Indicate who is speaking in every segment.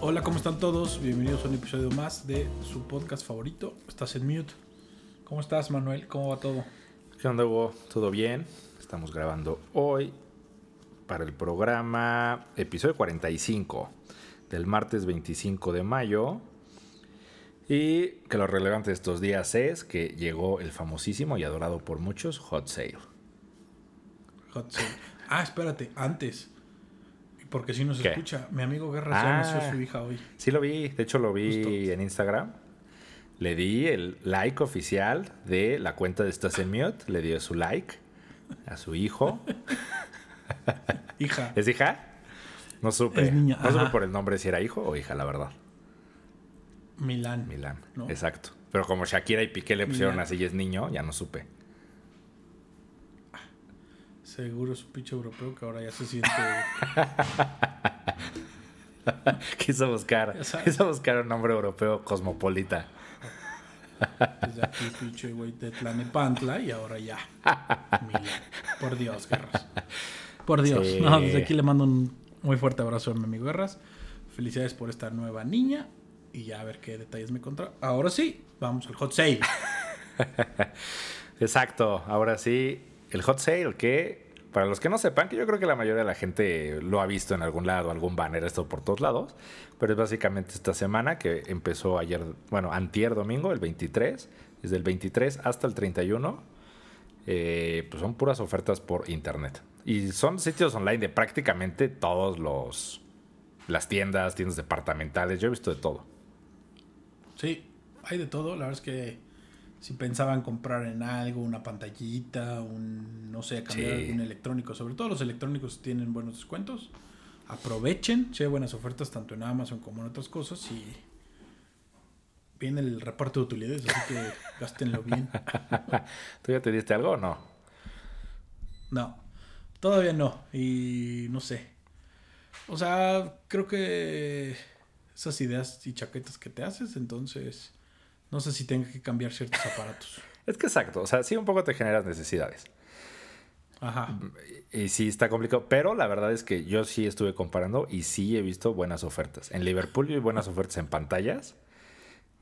Speaker 1: Hola, ¿cómo están todos? Bienvenidos a un episodio más de su podcast favorito. Estás en mute. ¿Cómo estás, Manuel? ¿Cómo va todo?
Speaker 2: ¿Qué onda, Hugo? ¿Todo bien? Estamos grabando hoy para el programa episodio 45 del martes 25 de mayo. Y que lo relevante de estos días es que llegó el famosísimo y adorado por muchos Hot Sale.
Speaker 1: Hot Sale. Ah, espérate, antes. Porque si nos
Speaker 2: ¿Qué?
Speaker 1: escucha, mi amigo Guerra
Speaker 2: Ah.
Speaker 1: se nació su hija hoy.
Speaker 2: Sí lo vi, de hecho lo vi
Speaker 1: Justo.
Speaker 2: en Instagram. Le di el like oficial de la cuenta de Estás en Mute. Le dio su like a su hijo.
Speaker 1: Hija.
Speaker 2: ¿Es hija? No supe.
Speaker 1: Es niña,
Speaker 2: No supe por el nombre si era hijo o hija, la verdad.
Speaker 1: Milán.
Speaker 2: Milán.
Speaker 1: ¿No?
Speaker 2: Exacto. Pero como Shakira y Piqué le pusieron
Speaker 1: Milán.
Speaker 2: así y es niño, ya no supe.
Speaker 1: Seguro es un pinche europeo que ahora ya se siente.
Speaker 2: Quiso buscar, quiso buscar un nombre europeo cosmopolita.
Speaker 1: Desde aquí, pinche güey de Tlanepantla y ahora ya. Milán. Por Dios, Guerras. Por Dios.
Speaker 2: Sí.
Speaker 1: No, desde aquí le mando un muy fuerte abrazo a mi amigo Guerras. Felicidades por esta nueva niña. Y ya a ver qué detalles me encontró. Ahora sí, vamos al hot sale.
Speaker 2: Exacto. Ahora sí, el hot sale que, para los que no sepan, que yo creo que la mayoría de la gente lo ha visto en algún lado, algún banner, esto por todos lados, pero es básicamente esta semana que empezó ayer, bueno, antier domingo, el 23, desde el 23 hasta el 31, eh, pues son puras ofertas por internet. Y son sitios online de prácticamente todos los... Las tiendas, tiendas departamentales, yo he visto de todo.
Speaker 1: Sí, hay de todo. La verdad es que si pensaban comprar en algo, una pantallita, un, no sé, cambiar
Speaker 2: Sí.
Speaker 1: algún electrónico, sobre todo los electrónicos tienen buenos descuentos. Aprovechen, si hay buenas ofertas tanto en Amazon como en otras cosas y viene el reparto de utilidades, así que gástenlo bien.
Speaker 2: ¿Tú ya te diste algo o no?
Speaker 1: No, todavía no. Y no sé. O sea, creo que esas ideas y chaquetas que te haces, entonces no sé si tenga que cambiar ciertos aparatos.
Speaker 2: Es que exacto, o sea, sí un poco te generas necesidades.
Speaker 1: Ajá.
Speaker 2: Y sí está complicado, pero la verdad es que yo sí estuve comparando y sí he visto buenas ofertas. En Liverpool vi buenas ofertas en pantallas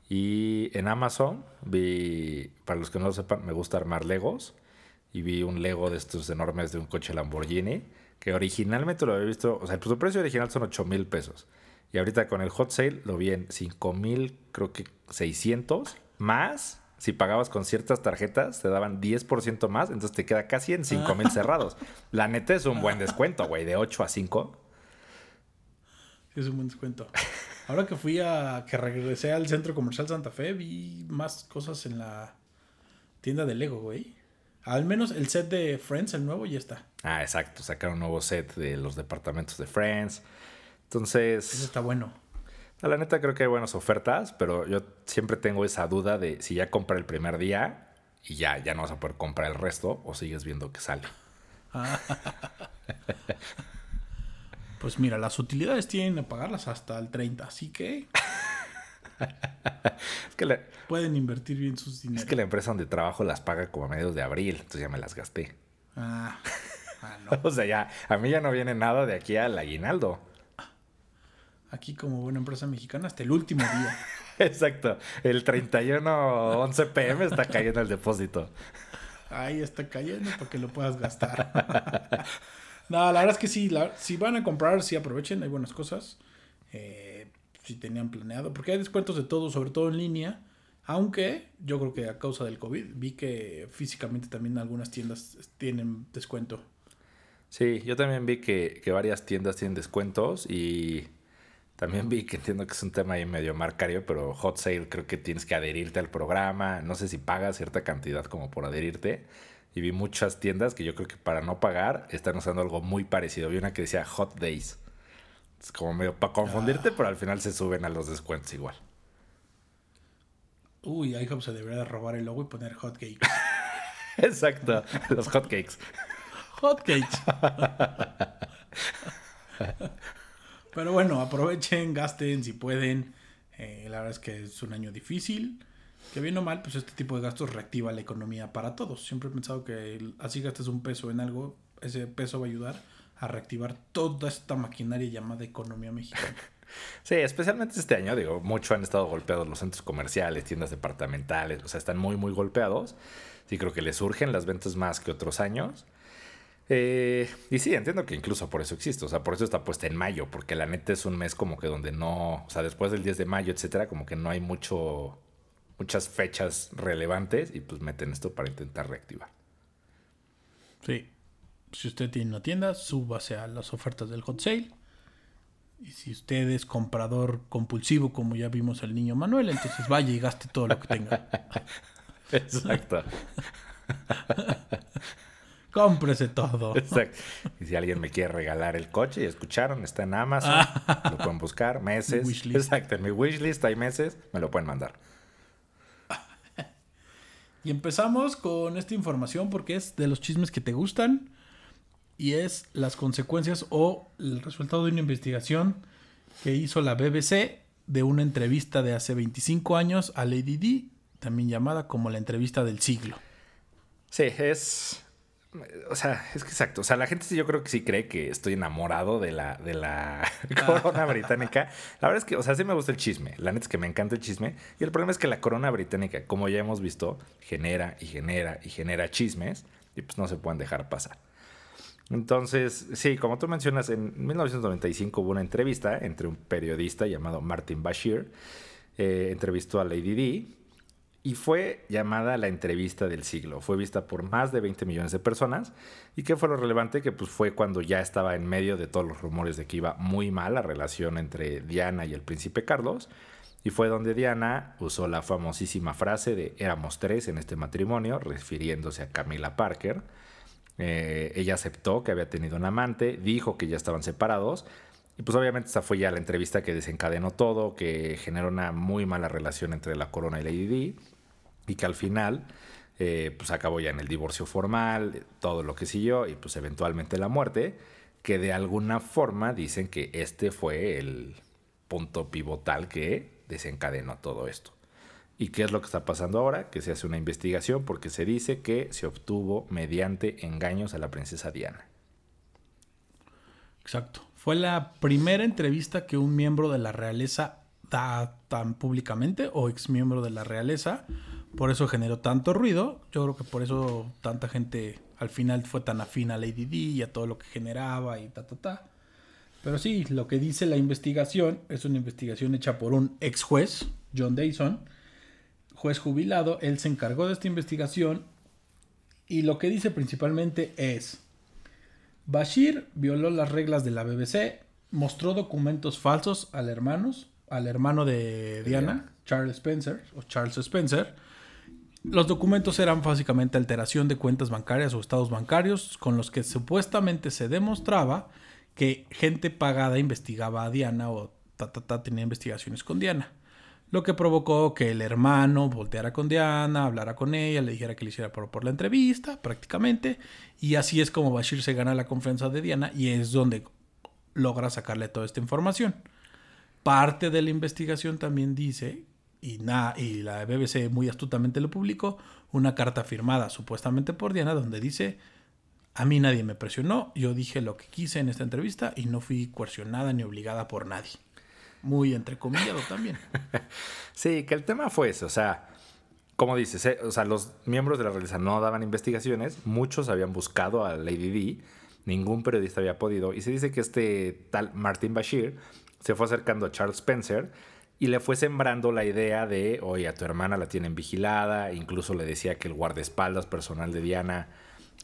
Speaker 2: y en Amazon vi, para los que no lo sepan, me gusta armar Legos y vi un Lego de estos enormes de un coche Lamborghini que originalmente lo había visto, o sea, su precio original son 8 mil pesos y ahorita con el hot sale lo vi en 5 mil, creo que 600 más. Si pagabas con ciertas tarjetas, te daban 10% más, entonces te queda casi en 5 mil cerrados. La neta es un buen descuento, güey, de 8 a 5.
Speaker 1: Sí, es un buen descuento. Ahora que fui a. que regresé al centro comercial Santa Fe, vi más cosas en la tienda de Lego, güey. Al menos el set de Friends, el nuevo, ya está.
Speaker 2: Ah, exacto, sacaron un nuevo set de los departamentos de Friends.
Speaker 1: Eso
Speaker 2: Entonces,
Speaker 1: está bueno.
Speaker 2: a la neta creo que hay buenas ofertas, pero yo siempre tengo esa duda de si ya compré el primer día y ya, ya no vas a poder comprar el resto o sigues viendo que sale.
Speaker 1: Pues mira, las utilidades tienen a pagarlas hasta el 30, así que
Speaker 2: Es que, la,
Speaker 1: pueden invertir bien sus
Speaker 2: es
Speaker 1: dineros.
Speaker 2: que la empresa donde trabajo las paga como a mediados de abril, entonces ya me las gasté.
Speaker 1: Ah, ah, no.
Speaker 2: O sea, ya, a mí ya no viene nada de aquí al aguinaldo.
Speaker 1: Aquí como buena empresa mexicana hasta el último día.
Speaker 2: Exacto, el 31 11 pm está cayendo el depósito.
Speaker 1: Ahí está cayendo para que lo puedas gastar. no, la verdad es que sí, la- si van a comprar, sí aprovechen, hay buenas cosas. Eh, si tenían planeado, porque hay descuentos de todo, sobre todo en línea. Aunque yo creo que a causa del COVID vi que físicamente también algunas tiendas tienen descuento.
Speaker 2: Sí, yo también vi que, que varias tiendas tienen descuentos y también vi que entiendo que es un tema ahí medio marcario, pero Hot Sale creo que tienes que adherirte al programa. No sé si pagas cierta cantidad como por adherirte. Y vi muchas tiendas que yo creo que para no pagar están usando algo muy parecido. Vi una que decía Hot Days. Es como medio para confundirte, pero al final se suben a los descuentos igual.
Speaker 1: Uy, IHOP se debería de robar el logo y poner hot cakes.
Speaker 2: Exacto, los hotcakes.
Speaker 1: Hot cakes. Pero bueno, aprovechen, gasten si pueden. Eh, la verdad es que es un año difícil. Que bien o mal, pues este tipo de gastos reactiva la economía para todos. Siempre he pensado que así gastes un peso en algo, ese peso va a ayudar a reactivar toda esta maquinaria llamada economía mexicana.
Speaker 2: Sí, especialmente este año, digo, mucho han estado golpeados los centros comerciales, tiendas departamentales, o sea, están muy, muy golpeados. Sí, creo que les surgen las ventas más que otros años. Eh, y sí, entiendo que incluso por eso existe, o sea, por eso está puesta en mayo, porque la neta es un mes como que donde no, o sea, después del 10 de mayo, etcétera, como que no hay mucho, muchas fechas relevantes y pues meten esto para intentar reactivar.
Speaker 1: Sí. Si usted tiene una tienda, súbase a las ofertas del hot sale. Y si usted es comprador compulsivo, como ya vimos el niño Manuel, entonces vaya y gaste todo lo que tenga.
Speaker 2: Exacto.
Speaker 1: Cómprese todo.
Speaker 2: Exacto. Y si alguien me quiere regalar el coche, y escucharon, está en Amazon, lo pueden buscar, meses.
Speaker 1: Wishlist.
Speaker 2: Exacto, en mi wishlist hay meses, me lo pueden mandar.
Speaker 1: Y empezamos con esta información porque es de los chismes que te gustan y es las consecuencias o el resultado de una investigación que hizo la BBC de una entrevista de hace 25 años a Lady Di, también llamada como la entrevista del siglo.
Speaker 2: Sí, es. O sea, es que exacto. O sea, la gente sí, yo creo que sí cree que estoy enamorado de la, de la corona británica. La verdad es que, o sea, sí me gusta el chisme. La neta es que me encanta el chisme. Y el problema es que la corona británica, como ya hemos visto, genera y genera y genera chismes. Y pues no se pueden dejar pasar. Entonces, sí, como tú mencionas, en 1995 hubo una entrevista entre un periodista llamado Martin Bashir, eh, entrevistó a Lady Di y fue llamada la entrevista del siglo. Fue vista por más de 20 millones de personas. ¿Y qué fue lo relevante? Que pues fue cuando ya estaba en medio de todos los rumores de que iba muy mal la relación entre Diana y el príncipe Carlos. Y fue donde Diana usó la famosísima frase de éramos tres en este matrimonio, refiriéndose a Camila Parker eh, ella aceptó que había tenido un amante, dijo que ya estaban separados. Y pues obviamente esa fue ya la entrevista que desencadenó todo, que generó una muy mala relación entre la corona y Lady Di. Y que al final eh, pues acabó ya en el divorcio formal, todo lo que siguió y pues eventualmente la muerte. Que de alguna forma dicen que este fue el punto pivotal que desencadenó todo esto. ¿Y qué es lo que está pasando ahora? Que se hace una investigación porque se dice que se obtuvo mediante engaños a la princesa Diana.
Speaker 1: Exacto. Fue la primera entrevista que un miembro de la realeza da tan públicamente o ex miembro de la realeza. Por eso generó tanto ruido. Yo creo que por eso tanta gente al final fue tan afín a Lady Di y a todo lo que generaba y ta, ta, ta. Pero sí, lo que dice la investigación es una investigación hecha por un ex juez, John Dayson, juez jubilado, él se encargó de esta investigación y lo que dice principalmente es, Bashir violó las reglas de la BBC, mostró documentos falsos al hermanos, al hermano de Diana, Charles Spencer o Charles Spencer. Los documentos eran básicamente alteración de cuentas bancarias o estados bancarios con los que supuestamente se demostraba que gente pagada investigaba a Diana o ta, ta, ta, tenía investigaciones con Diana lo que provocó que el hermano volteara con Diana, hablara con ella, le dijera que le hiciera por, por la entrevista, prácticamente, y así es como Bashir se gana la confianza de Diana y es donde logra sacarle toda esta información. Parte de la investigación también dice, y, y la BBC muy astutamente lo publicó, una carta firmada supuestamente por Diana donde dice, a mí nadie me presionó, yo dije lo que quise en esta entrevista y no fui coercionada ni obligada por nadie muy entrecomillado también.
Speaker 2: sí, que el tema fue ese, o sea, como dices, eh, o sea, los miembros de la realeza no daban investigaciones, muchos habían buscado a Lady D, ningún periodista había podido, y se dice que este tal Martin Bashir se fue acercando a Charles Spencer y le fue sembrando la idea de, oye, a tu hermana la tienen vigilada, incluso le decía que el guardaespaldas personal de Diana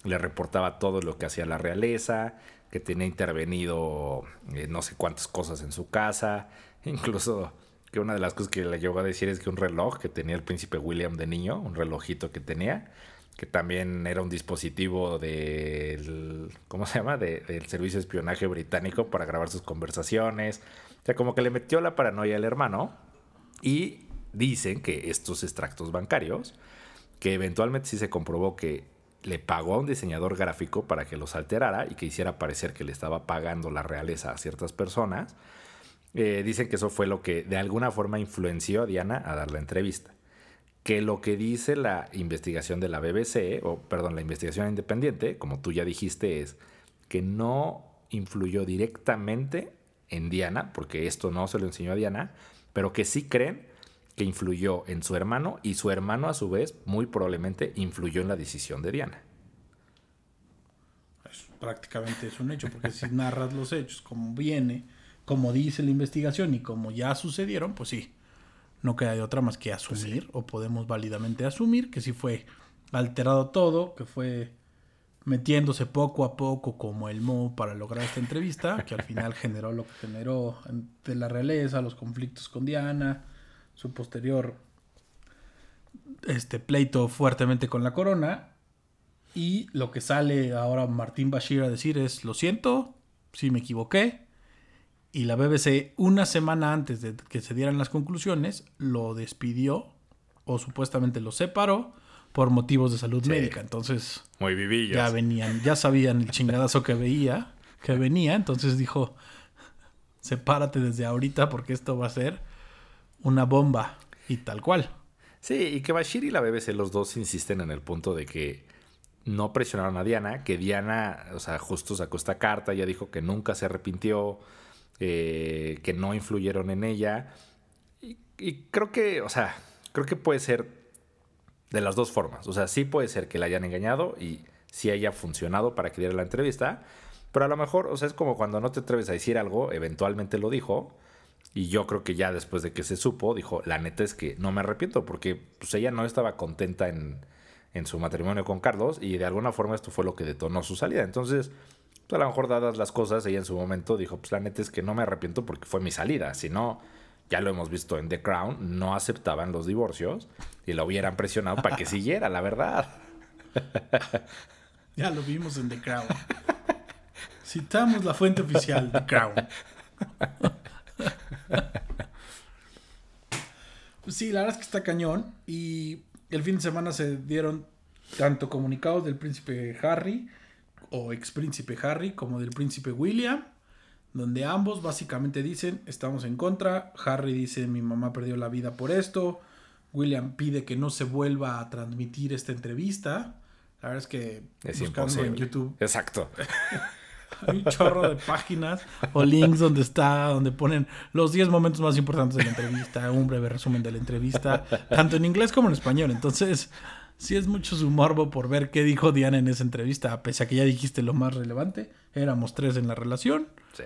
Speaker 2: le reportaba todo lo que hacía la realeza, que tenía intervenido eh, no sé cuántas cosas en su casa, incluso que una de las cosas que le llegó a decir es que un reloj que tenía el príncipe William de niño, un relojito que tenía, que también era un dispositivo del, ¿cómo se llama? del servicio de espionaje británico para grabar sus conversaciones. O sea, como que le metió la paranoia al hermano y dicen que estos extractos bancarios, que eventualmente sí se comprobó que le pagó a un diseñador gráfico para que los alterara y que hiciera parecer que le estaba pagando la realeza a ciertas personas. Eh, dicen que eso fue lo que de alguna forma influenció a Diana a dar la entrevista. Que lo que dice la investigación de la BBC, o perdón, la investigación independiente, como tú ya dijiste, es que no influyó directamente en Diana, porque esto no se lo enseñó a Diana, pero que sí creen que influyó en su hermano y su hermano a su vez muy probablemente influyó en la decisión de Diana.
Speaker 1: prácticamente es un hecho, porque si narras los hechos como viene, como dice la investigación y como ya sucedieron, pues sí, no queda de otra más que asumir, o podemos válidamente asumir que sí fue alterado todo, que fue metiéndose poco a poco como el Mo para lograr esta entrevista, que al final generó lo que generó de la realeza, los conflictos con Diana, su posterior este pleito fuertemente con la corona. Y lo que sale ahora Martín Bashir a decir es, lo siento, si me equivoqué. Y la BBC, una semana antes de que se dieran las conclusiones, lo despidió o supuestamente lo separó por motivos de salud médica. Entonces,
Speaker 2: muy vivillos.
Speaker 1: Ya venían, ya sabían el chingadazo que veía, que venía, entonces dijo, sepárate desde ahorita porque esto va a ser una bomba y tal cual.
Speaker 2: Sí, y que Bashir y la BBC los dos insisten en el punto de que no presionaron a Diana, que Diana, o sea, justo sacó esta carta, ya dijo que nunca se arrepintió, eh, que no influyeron en ella. Y, y, creo que, o sea, creo que puede ser de las dos formas. O sea, sí puede ser que la hayan engañado y sí haya funcionado para que diera la entrevista, pero a lo mejor, o sea, es como cuando no te atreves a decir algo, eventualmente lo dijo. Y yo creo que ya después de que se supo, dijo, la neta es que no me arrepiento porque pues, ella no estaba contenta en, en su matrimonio con Carlos y de alguna forma esto fue lo que detonó su salida. Entonces, pues, a lo mejor dadas las cosas, ella en su momento dijo, pues la neta es que no me arrepiento porque fue mi salida. Si no, ya lo hemos visto en The Crown, no aceptaban los divorcios y la hubieran presionado para que siguiera, la verdad.
Speaker 1: Ya lo vimos en The Crown. Citamos la fuente oficial, The Crown. Pues sí, la verdad es que está cañón. Y el fin de semana se dieron tanto comunicados del príncipe Harry o ex príncipe Harry como del príncipe William donde ambos básicamente dicen estamos en contra. Harry dice mi mamá perdió la vida por esto. William pide que no se vuelva a transmitir esta entrevista. La verdad es que
Speaker 2: es buscando en YouTube. Exacto.
Speaker 1: Hay un chorro de páginas o links donde está, donde ponen los 10 momentos más importantes de la entrevista, un breve resumen de la entrevista, tanto en inglés como en español. Entonces, sí es mucho su morbo por ver qué dijo Diana en esa entrevista, pese a que ya dijiste lo más relevante. Éramos tres en la relación.
Speaker 2: Sí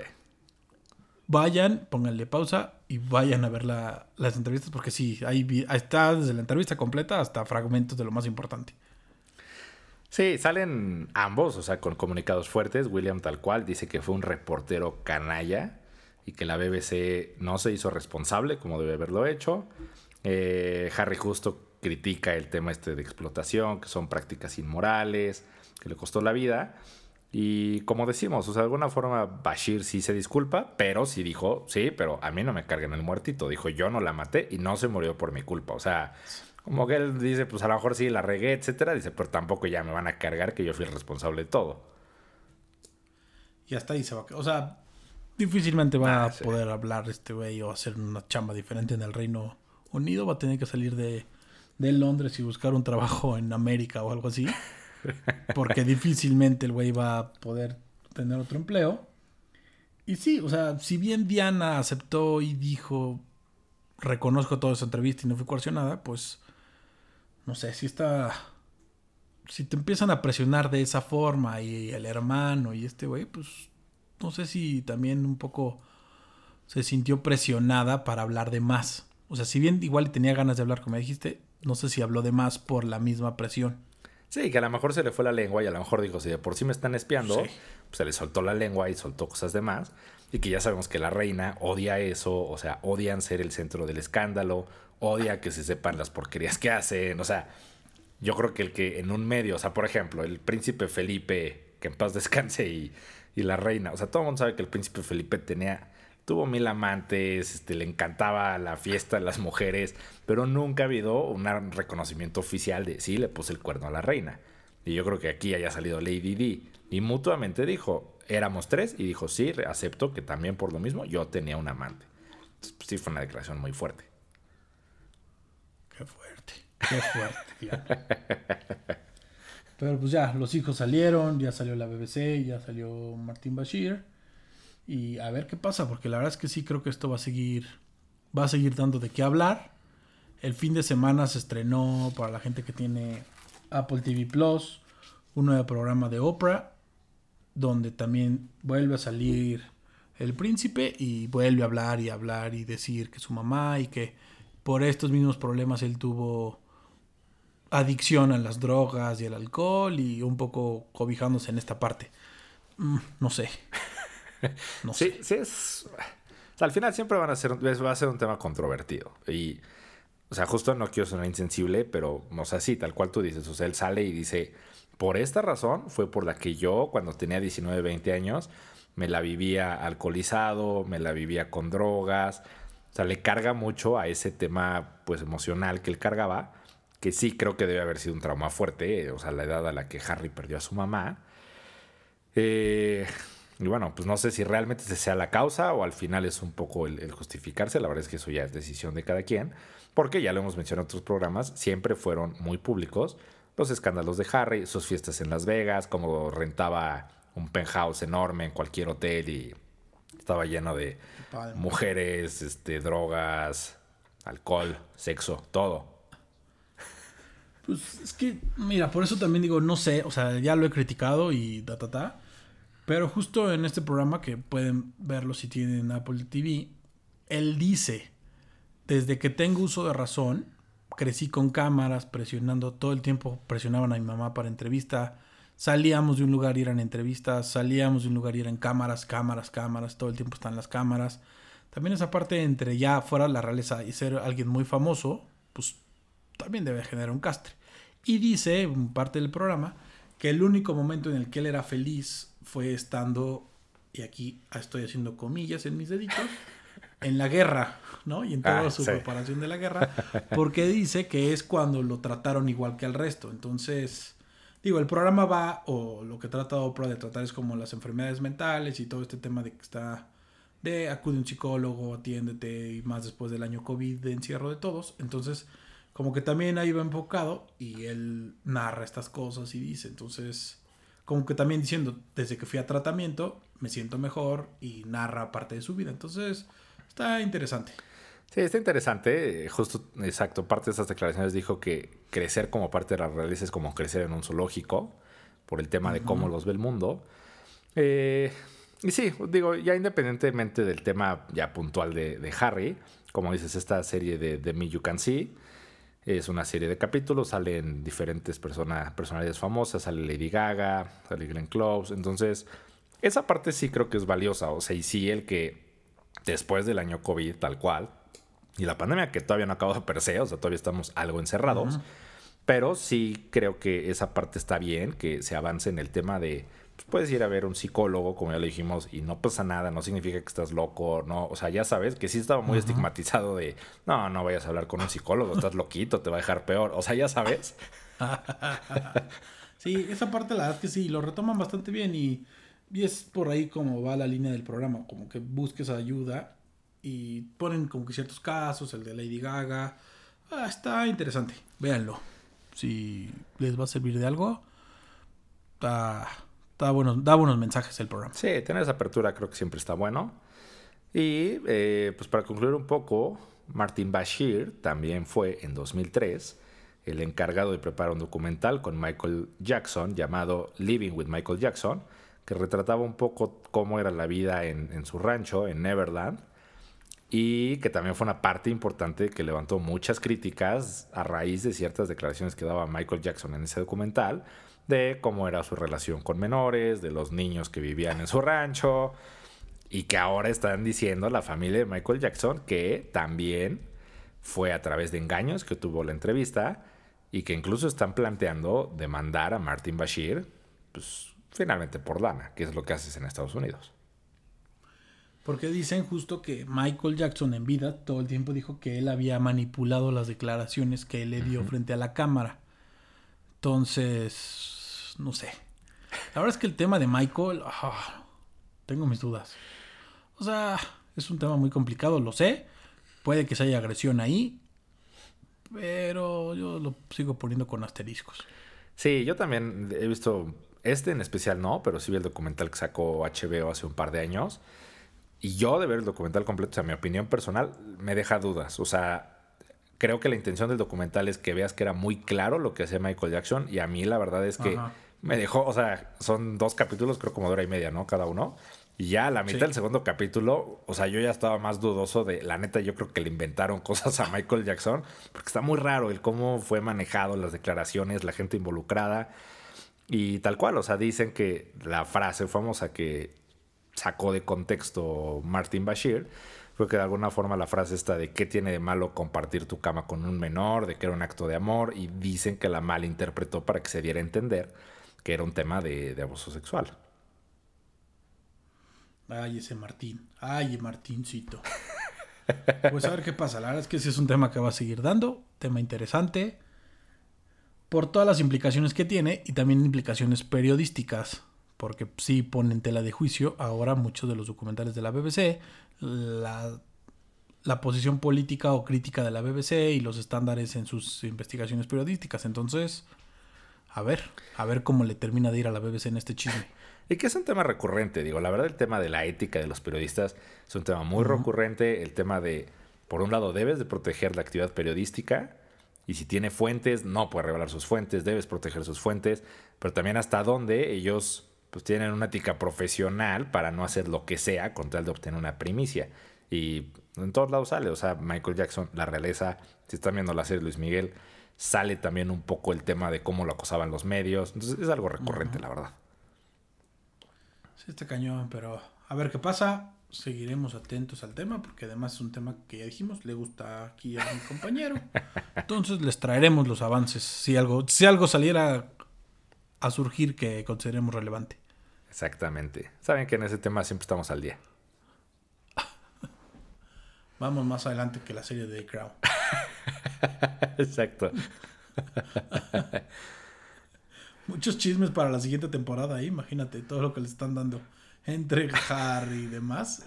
Speaker 1: vayan, pónganle pausa y vayan a ver las entrevistas porque sí, ahí, está desde la entrevista completa hasta fragmentos de lo más importante.
Speaker 2: Sí, salen ambos, o sea, con comunicados fuertes. William tal cual dice que fue un reportero canalla y que la BBC no se hizo responsable como debe haberlo hecho. Eh, Harry justo critica el tema este de explotación, que son prácticas inmorales, que le costó la vida. Y como decimos, o sea, de alguna forma Bashir sí se disculpa, pero sí dijo, sí, pero a mí no me carguen el muertito. Dijo, yo no la maté y no se murió por mi culpa. O sea, como que él dice, pues a lo mejor sí la regué, etcétera. Dice, pero tampoco ya me van a cargar que yo fui el responsable de todo.
Speaker 1: Y hasta ahí se va. O sea, difícilmente va a poder hablar este güey o hacer una chamba diferente en el Reino Unido. Va a tener que salir de, de Londres y buscar un trabajo en América o algo así. Porque difícilmente el güey va a poder tener otro empleo. Y sí, o sea, si bien Diana aceptó y dijo, reconozco toda esa entrevista y no fui coercionada, pues, no sé, si está... Si te empiezan a presionar de esa forma y el hermano y este güey, pues, no sé si también un poco se sintió presionada para hablar de más. O sea, si bien igual tenía ganas de hablar, como dijiste, no sé si habló de más por la misma presión.
Speaker 2: Sí, que a lo mejor se le fue la lengua y a lo mejor dijo, si de por sí me están espiando, pues se le soltó la lengua y soltó cosas de más. Y que ya sabemos que la reina odia eso, o sea, odian ser el centro del escándalo, odia que se sepan las porquerías que hacen, o sea, yo creo que el que en un medio, o sea, por ejemplo, el príncipe Felipe, que en paz descanse, y, y la reina, o sea, todo el mundo sabe que el príncipe Felipe tenía tuvo mil amantes, este, le encantaba la fiesta las mujeres, pero nunca ha habido un reconocimiento oficial de sí, le puse el cuerno a la reina. Y yo creo que aquí haya salido Lady D. Y mutuamente dijo, éramos tres, y dijo, sí, acepto que también por lo mismo yo tenía un amante. Entonces, pues, sí, fue una declaración muy fuerte.
Speaker 1: Qué fuerte, qué fuerte. Pero pues ya, los hijos salieron, ya salió la BBC, ya salió Martín Bashir. Y a ver qué pasa, porque la verdad es que sí creo que esto va a seguir, va a seguir dando de qué hablar. El fin de semana se estrenó para la gente que tiene Apple TV Plus un nuevo programa de Oprah, donde también vuelve a salir el príncipe y vuelve a hablar y hablar y decir que su mamá y que por estos mismos problemas él tuvo adicción a las drogas y al alcohol y un poco cobijándose en esta parte. Mm, no sé.
Speaker 2: No sí, sé. sí es... al final siempre van a ser, va a ser un tema controvertido. Y, o sea, justo no quiero sonar insensible, pero, o sea, sí, tal cual tú dices. O sea, él sale y dice, por esta razón fue por la que yo, cuando tenía 19, 20 años, me la vivía alcoholizado, me la vivía con drogas. O sea, le carga mucho a ese tema, pues, emocional que él cargaba que sí creo que debe haber sido un trauma fuerte, o sea, la edad a la que Harry perdió a su mamá. Eh, y bueno, pues no sé si realmente sea la causa o al final es un poco el, justificarse, la verdad es que eso ya es decisión de cada quien, porque ya lo hemos mencionado en otros programas, siempre fueron muy públicos los escándalos de Harry, sus fiestas en Las Vegas, como rentaba un penthouse enorme en cualquier hotel y estaba lleno de mujeres, este, drogas, alcohol, sexo, todo.
Speaker 1: Pues es que, mira, por eso también digo, no sé, o sea, ya lo he criticado y ta, ta, ta. Pero justo en este programa, que pueden verlo si tienen Apple TV, él dice, desde que tengo uso de razón, crecí con cámaras, presionando todo el tiempo, presionaban a mi mamá para entrevista, salíamos de un lugar y eran entrevistas, salíamos de un lugar y eran cámaras, cámaras, cámaras, todo el tiempo están las cámaras. También esa parte entre ya fuera la realeza y ser alguien muy famoso, pues también debe generar un castre. Y dice, parte del programa, que el único momento en el que él era feliz fue estando, y aquí estoy haciendo comillas en mis deditos, en la guerra, ¿no? Y en toda ah, su preparación de la guerra, porque dice que es cuando lo trataron igual que al resto. Entonces, digo, el programa va, o lo que trata Oprah de tratar es como las enfermedades mentales y todo este tema de que está, de acude un psicólogo, atiéndete, y más después del año COVID de encierro de todos. Entonces, como que también ahí va enfocado y él narra estas cosas y dice, entonces, como que también diciendo, desde que fui a tratamiento, me siento mejor y narra parte de su vida. Entonces, está interesante.
Speaker 2: Sí, está interesante. Justo, exacto, parte de esas declaraciones dijo que crecer como parte de la realidad es como crecer en un zoológico, por el tema de cómo los ve el mundo. Eh, y sí, digo, ya independientemente del tema ya puntual de, Harry, como dices, esta serie de, de Me You Can See, es una serie de capítulos, salen diferentes personalidades famosas, sale Lady Gaga, sale Glenn Close. Entonces, esa parte sí creo que es valiosa. O sea, y sí el que después del año COVID, tal cual, y la pandemia que todavía no ha acabado per se, o sea, todavía estamos algo encerrados. Pero sí creo que esa parte está bien, que se avance en el tema de puedes ir a ver un psicólogo, como ya le dijimos, y no pasa nada, no significa que estás loco, no, o sea, ya sabes que sí estaba muy estigmatizado de, no, no vayas a hablar con un psicólogo, estás loquito, te va a dejar peor, o sea, ya sabes.
Speaker 1: sí, esa parte la verdad es que sí, lo retoman bastante bien y, y es por ahí como va la línea del programa, como que busques ayuda y ponen como que ciertos casos, el de Lady Gaga, ah, está interesante, véanlo, si les va a servir de algo, está da buenos, da buenos mensajes el programa.
Speaker 2: Sí, tener esa apertura creo que siempre está bueno. Y eh, pues para concluir un poco, Martin Bashir también fue en 2003 el encargado de preparar un documental con Michael Jackson llamado Living with Michael Jackson, que retrataba un poco cómo era la vida en, en su rancho, en Neverland, y que también fue una parte importante que levantó muchas críticas a raíz de ciertas declaraciones que daba Michael Jackson en ese documental de cómo era su relación con menores, de los niños que vivían en su rancho y que ahora están diciendo la familia de Michael Jackson que también fue a través de engaños que tuvo la entrevista y que incluso están planteando demandar a Martin Bashir, pues finalmente por lana, que es lo que haces en Estados Unidos.
Speaker 1: Porque dicen justo que Michael Jackson en vida todo el tiempo dijo que él había manipulado las declaraciones que él le dio frente a la cámara. Entonces, no sé. La verdad es que el tema de Michael, ah, tengo mis dudas. O sea, es un tema muy complicado, lo sé. Puede que se haya agresión ahí, pero yo lo sigo poniendo con asteriscos.
Speaker 2: Sí, yo también he visto, este en especial no, pero sí vi el documental que sacó HBO hace un par de años. y yo de ver el documental completo, o sea, mi opinión personal, me deja dudas. O sea, creo que la intención del documental es que veas que era muy claro lo que hacía Michael Jackson. Y a mí la verdad es que me dejó, o sea, son dos capítulos, creo como de hora y media, ¿no? Cada uno. Y ya a la mitad del segundo capítulo, o sea, yo ya estaba más dudoso de, la neta, yo creo que le inventaron cosas a Michael Jackson, porque está muy raro el cómo fue manejado, las declaraciones, la gente involucrada. Y tal cual, o sea, dicen que la frase famosa que sacó de contexto Martin Bashir fue que de alguna forma la frase está de qué tiene de malo compartir tu cama con un menor, de que era un acto de amor, y dicen que la malinterpretó para que se diera a entender que era un tema de, abuso sexual.
Speaker 1: Ay, ese Martín. Ay, Martíncito. Pues a ver qué pasa. La verdad es que ese es un tema que va a seguir dando. Tema interesante. Por todas las implicaciones que tiene y también implicaciones periodísticas. Porque sí ponen tela de juicio ahora muchos de los documentales de la BBC. La posición política o crítica de la BBC y los estándares en sus investigaciones periodísticas. Entonces, a ver, a ver cómo le termina de ir a la BBC en este chisme.
Speaker 2: Y que es un tema recurrente, digo, la verdad el tema de la ética de los periodistas es un tema muy recurrente, el tema de, por un lado, debes de proteger la actividad periodística y si tiene fuentes, no puede revelar sus fuentes, debes proteger sus fuentes, pero también hasta dónde ellos pues tienen una ética profesional para no hacer lo que sea con tal de obtener una primicia. Y en todos lados sale, o sea, Michael Jackson, la realeza, si están viendo la serie Luis Miguel, sale también un poco el tema de cómo lo acosaban los medios, entonces es algo recurrente, la verdad.
Speaker 1: Sí, está cañón, pero a ver qué pasa. Seguiremos atentos al tema porque además es un tema que ya dijimos, le gusta aquí a mi compañero. Entonces les traeremos los avances si algo, si algo saliera a surgir que consideremos relevante.
Speaker 2: Exactamente. Saben que en ese tema siempre estamos al día.
Speaker 1: Vamos más adelante que la serie de The Crown.
Speaker 2: Exacto.
Speaker 1: Muchos chismes para la siguiente temporada, imagínate todo lo que le están dando entre Harry y demás.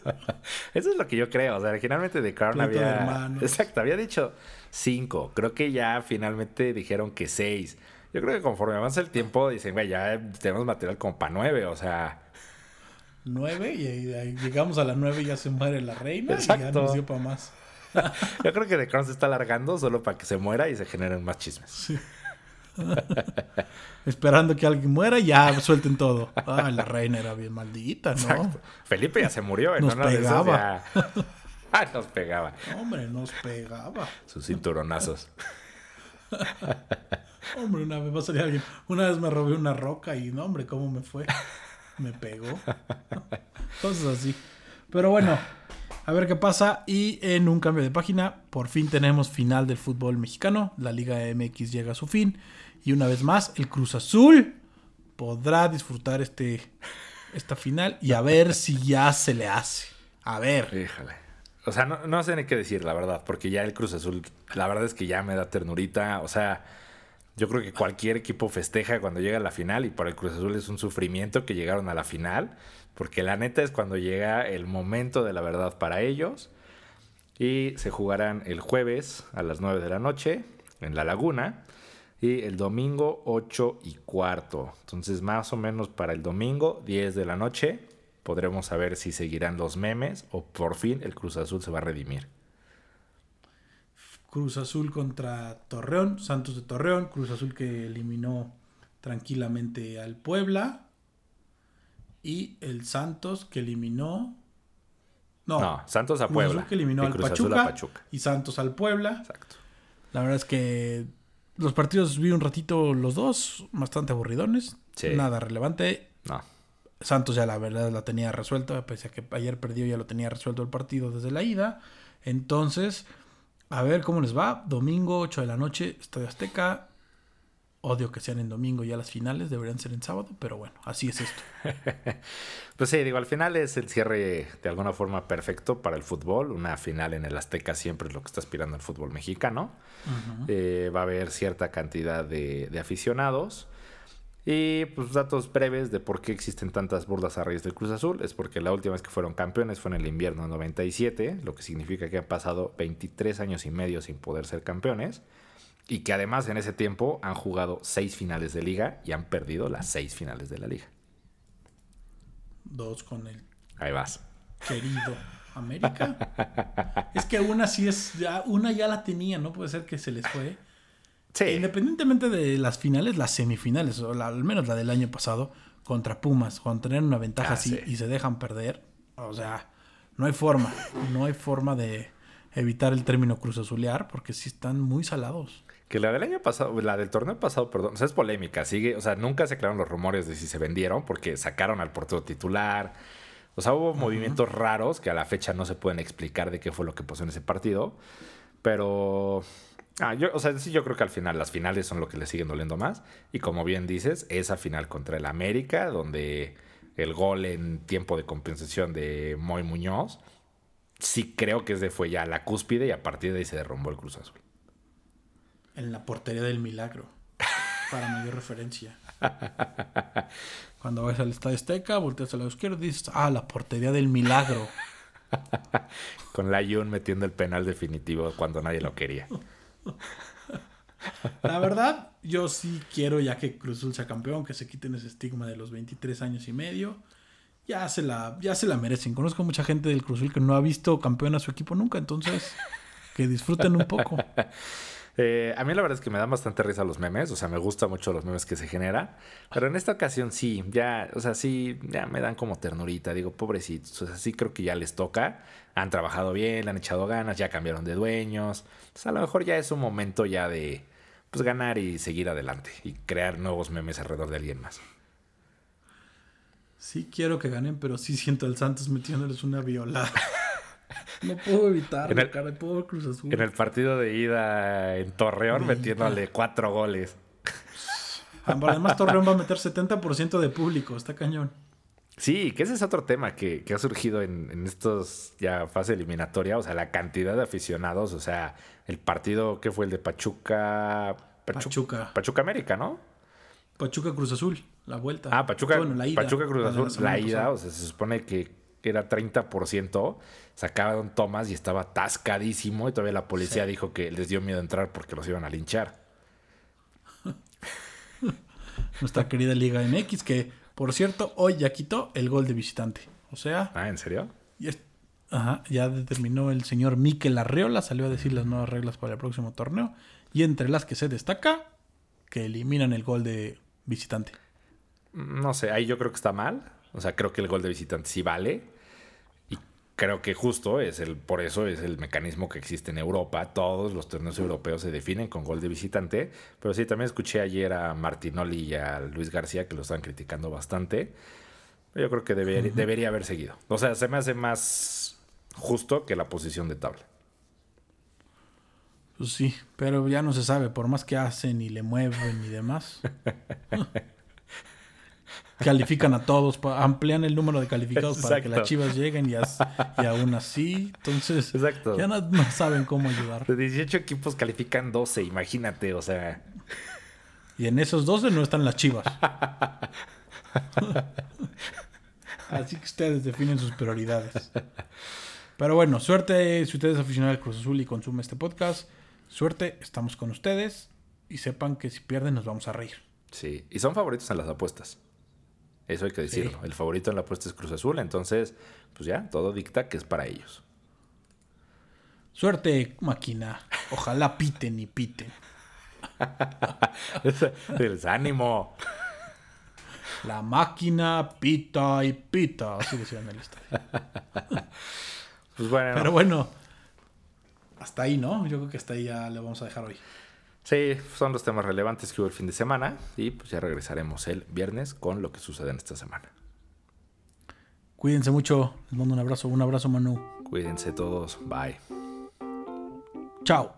Speaker 2: Eso es lo que yo creo. O sea, originalmente The Crown había. Exacto, había dicho cinco. Creo que ya finalmente dijeron que seis. Yo creo que conforme avanza el tiempo, dicen, güey, ya tenemos material como para nueve, o sea.
Speaker 1: Nueve, y, llegamos a las nueve y ya se muere la reina Exacto. y ya nos dio para más.
Speaker 2: Yo creo que The Crown se está alargando solo para que se muera y se generen más chismes. Sí.
Speaker 1: Esperando que alguien muera, ya suelten todo. Ah, la reina era bien maldita, ¿no?
Speaker 2: Felipe ya se murió,
Speaker 1: Nos pegaba.
Speaker 2: Ah, nos pegaba.
Speaker 1: Hombre, nos pegaba.
Speaker 2: Sus cinturonazos.
Speaker 1: hombre, una vez va a salir alguien. Una vez me robé una roca y no, hombre, ¿cómo me fue? Me pegó. Cosas así. Pero bueno, a ver qué pasa. Y en un cambio de página, por fin tenemos final del fútbol mexicano. La Liga MX llega a su fin. Y una vez más, el Cruz Azul podrá disfrutar este, esta final y a ver si ya se le hace. A ver.
Speaker 2: Híjole. O sea, no, no sé ni qué decir, la verdad, porque ya el Cruz Azul, la verdad es que ya me da ternurita. O sea, yo creo que cualquier equipo festeja cuando llega a la final y para el Cruz Azul es un sufrimiento que llegaron a la final, porque la neta es cuando llega el momento de la verdad para ellos. Y se jugarán el jueves a las 9 de la noche en La Laguna. Y el domingo 8 y cuarto. Entonces más o menos para el domingo 10 de la noche podremos saber si seguirán los memes o por fin el Cruz Azul se va a redimir.
Speaker 1: Cruz Azul contra Torreón, Santos de Torreón, Cruz Azul que eliminó tranquilamente al Puebla y el Santos que eliminó
Speaker 2: no, Santos a Puebla.
Speaker 1: Que eliminó al Pachuca, y Santos al Puebla. Exacto. La verdad es que los partidos vi un ratito los dos, bastante aburridones. Nada relevante.
Speaker 2: No.
Speaker 1: Santos ya la verdad la tenía resuelto, pese a que ayer perdió ya lo tenía resuelto el partido desde la ida. Entonces, a ver cómo les va. Domingo, 8 de la noche, Estadio Azteca. Odio que sean en domingo ya las finales, deberían ser en sábado, pero bueno, así es esto.
Speaker 2: pues sí, digo, al final es el cierre de alguna forma perfecto para el fútbol. Una final en el Azteca siempre es lo que está aspirando el fútbol mexicano. Eh, va a haber cierta cantidad de, aficionados. Y pues datos breves de por qué existen tantas burlas a raíz del Cruz Azul. Es porque la última vez que fueron campeones fue en el invierno 97, lo que significa que han pasado 23 años y medio sin poder ser campeones. Y que además en ese tiempo han jugado seis finales de liga y han perdido las seis finales de la liga.
Speaker 1: Dos con él.
Speaker 2: Ahí vas.
Speaker 1: querido América. es que una sí es, ya, una ya la tenía, no puede ser que se les fue.
Speaker 2: Sí.
Speaker 1: Independientemente de las finales, las semifinales, o la- al menos la del año pasado, contra Pumas, cuando tenían una ventaja
Speaker 2: Ah,
Speaker 1: así
Speaker 2: sí.
Speaker 1: y se dejan perder, o sea, no hay forma, no hay forma de evitar el término cruz azulear porque sí están muy salados.
Speaker 2: Que la del año pasado, la del torneo pasado, perdón, o sea, es polémica, sigue, o sea, nunca se aclararon los rumores de si se vendieron porque sacaron al portero titular. O sea, hubo movimientos raros que a la fecha no se pueden explicar de qué fue lo que pasó en ese partido. Pero, ah, yo, o sea, sí, yo creo que al final las finales son lo que le siguen doliendo más. Y como bien dices, esa final contra el América, donde el gol en tiempo de compensación de Moy Muñoz, sí creo que ese fue ya la cúspide y a partir de ahí se derrumbó el Cruz Azul.
Speaker 1: En la portería del milagro, para mayor referencia. Cuando vas al Estadio Azteca, volteas al lado izquierdo y dices, ah, la portería del milagro.
Speaker 2: Con la Jun metiendo el penal definitivo cuando nadie lo quería.
Speaker 1: La verdad, yo sí quiero ya que Cruz Azul sea campeón, que se quiten ese estigma de los 23 años y medio. Ya se la, ya se la merecen. Conozco mucha gente del Cruz Azul que no ha visto campeón a su equipo nunca, entonces que disfruten un poco.
Speaker 2: Eh, a mí la verdad es que me dan bastante risa los memes, o sea, me gustan mucho los memes que se generan, pero en esta ocasión sí, ya, o sea, sí, ya me dan como ternurita, digo, pobrecitos, o sea, sí creo que ya les toca, han trabajado bien, le han echado ganas, ya cambiaron de dueños, o sea, a lo mejor ya es un momento ya de, pues, ganar y seguir adelante y crear nuevos memes alrededor de alguien más.
Speaker 1: Sí quiero que ganen, pero sí siento al Santos metiéndoles una violada. No puedo evitarlo,
Speaker 2: En el-
Speaker 1: cara, pobre Cruz Azul.
Speaker 2: En el partido de ida en Torreón,
Speaker 1: De
Speaker 2: metiéndole cuatro goles.
Speaker 1: Además, Torreón va a meter 70% de público, está cañón.
Speaker 2: Sí, que ese es otro tema que, que ha surgido en, en estos ya fase eliminatoria, o sea, la cantidad de aficionados, o sea, el partido que fue el de Pachuca... Pachu-
Speaker 1: Pachuca.
Speaker 2: Pachuca América, ¿no?
Speaker 1: Pachuca Cruz Azul, la vuelta.
Speaker 2: Ah, Pachuca,
Speaker 1: Bueno, la ida,
Speaker 2: Pachuca Cruz
Speaker 1: de la
Speaker 2: Azul, la ida,
Speaker 1: pasada.
Speaker 2: o sea, se supone que era 30%, sacaban tomas y estaba atascadísimo y todavía la policía
Speaker 1: Sí.
Speaker 2: dijo que les dio miedo entrar porque los iban a linchar.
Speaker 1: Nuestra querida Liga MX, que por cierto, hoy ya quitó el gol de visitante. O sea,
Speaker 2: Ah, ¿en serio?
Speaker 1: ya, ajá, ya determinó el señor Miquel Arreola, salió a decir las nuevas reglas para el próximo torneo. Y entre las que se destaca, que eliminan el gol de visitante.
Speaker 2: No sé, ahí yo creo que está mal. O sea, creo que el gol de visitante sí vale. Y creo que justo es el, por eso es el mecanismo que existe en Europa. Todos los torneos europeos se definen con gol de visitante. Pero sí, también escuché ayer a Martinoli y a Luis García que lo están criticando bastante. Yo creo que deber- debería haber seguido. O sea, se me hace más justo que la posición de tabla.
Speaker 1: Pues sí, pero ya no se sabe, por más que hacen y le mueven y demás. Califican a todos, amplían el número de calificados para que las chivas lleguen y, as- y aún así, entonces
Speaker 2: Exacto.
Speaker 1: ya no, no saben cómo ayudar.
Speaker 2: De 18 equipos califican 12, imagínate, o sea.
Speaker 1: Y en esos 12 no están las chivas. Así que ustedes definen sus prioridades. Pero bueno, suerte si ustedes aficionados al Cruz Azul y consumen este podcast. Suerte, estamos con ustedes. Y sepan que si pierden nos vamos a reír.
Speaker 2: Sí, y son favoritos en las apuestas. Eso hay que decirlo. El favorito en la apuesta es Cruz Azul, entonces, pues ya, todo dicta que es para ellos.
Speaker 1: Suerte, máquina. Ojalá piten y piten.
Speaker 2: Les ánimo.
Speaker 1: La máquina pita y pita. Así decían en el estadio.
Speaker 2: Pues bueno,
Speaker 1: Pero bueno, hasta ahí, ¿no? Yo creo que hasta ahí ya le vamos a dejar hoy.
Speaker 2: Sí, son los temas relevantes que hubo el fin de semana y pues ya regresaremos el viernes con lo que sucede en esta semana.
Speaker 1: Cuídense mucho. Les mando un abrazo. Un abrazo, Manu.
Speaker 2: Cuídense todos, bye.
Speaker 1: Chao.